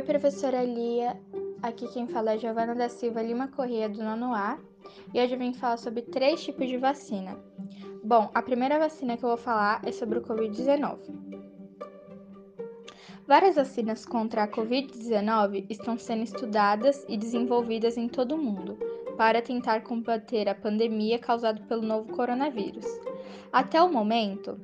Oi, professora Lia. Aqui quem fala é Giovana da Silva Lima Corrêa, do nono A. E hoje eu vim falar sobre três tipos de vacina. Bom, a primeira vacina que eu vou falar é sobre o Covid-19. Várias vacinas contra a Covid-19 estão sendo estudadas e desenvolvidas em todo o mundo para tentar combater a pandemia causada pelo novo coronavírus. Até o momento,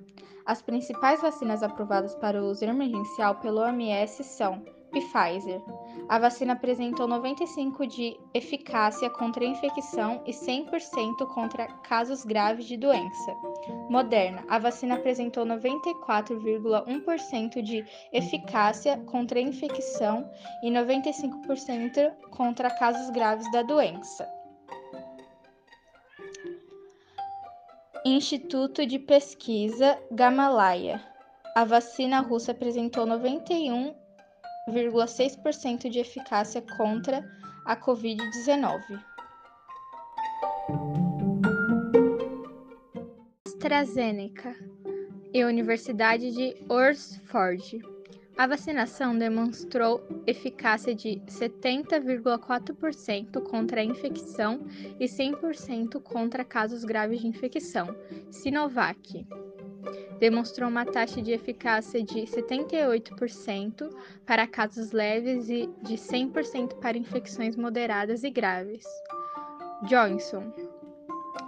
as principais vacinas aprovadas para o uso emergencial pelo OMS são Pfizer. A vacina apresentou 95% de eficácia contra infecção e 100% contra casos graves de doença. Moderna. A vacina apresentou 94,1% de eficácia contra infecção e 95% contra casos graves da doença. Instituto de Pesquisa Gamaleya. A vacina russa apresentou 91,6% de eficácia contra a Covid-19. AstraZeneca e Universidade de Oxford. A vacinação demonstrou eficácia de 70,4% contra a infecção e 100% contra casos graves de infecção. Sinovac demonstrou uma taxa de eficácia de 78% para casos leves e de 100% para infecções moderadas e graves. Johnson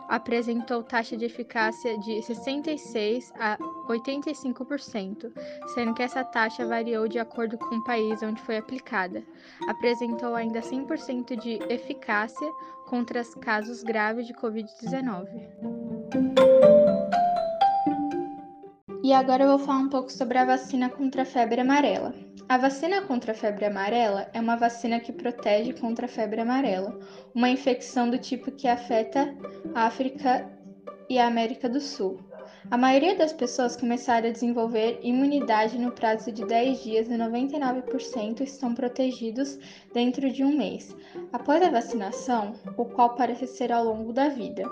apresentou taxa de eficácia de 66 a 85%, sendo que essa taxa variou de acordo com o país onde foi aplicada. Apresentou ainda 100% de eficácia contra os casos graves de Covid-19. E agora eu vou falar um pouco sobre a vacina contra a febre amarela. A vacina contra a febre amarela é uma vacina que protege contra a febre amarela, uma infecção do tipo que afeta a África e a América do Sul. A maioria das pessoas começaram a desenvolver imunidade no prazo de 10 dias e 99% estão protegidos dentro de um mês, após a vacinação, o qual parece ser ao longo da vida.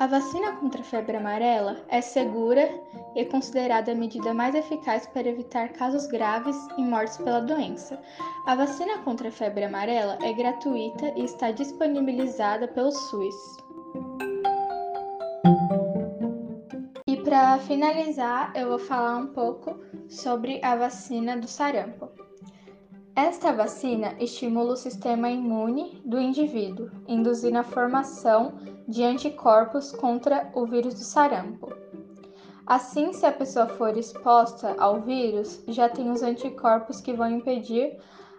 A vacina contra a febre amarela é segura e considerada a medida mais eficaz para evitar casos graves e mortes pela doença. A vacina contra a febre amarela é gratuita e está disponibilizada pelo SUS. E para finalizar, eu vou falar um pouco sobre a vacina do sarampo. Esta vacina estimula o sistema imune do indivíduo, induzindo a formação de anticorpos contra o vírus do sarampo. Assim, se a pessoa for exposta ao vírus, já tem os anticorpos que vão impedir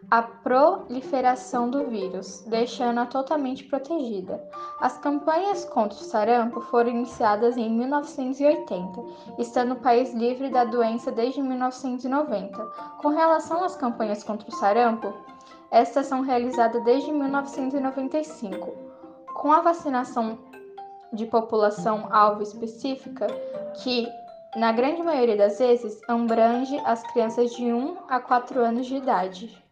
a proliferação do vírus, deixando-a totalmente protegida. As campanhas contra o sarampo foram iniciadas em 1980, estando o país livre da doença desde 1990. Com relação às campanhas contra o sarampo, estas são realizadas desde 1995. Com a vacinação de população alvo específica, que na grande maioria das vezes abrange as crianças de 1 a 4 anos de idade.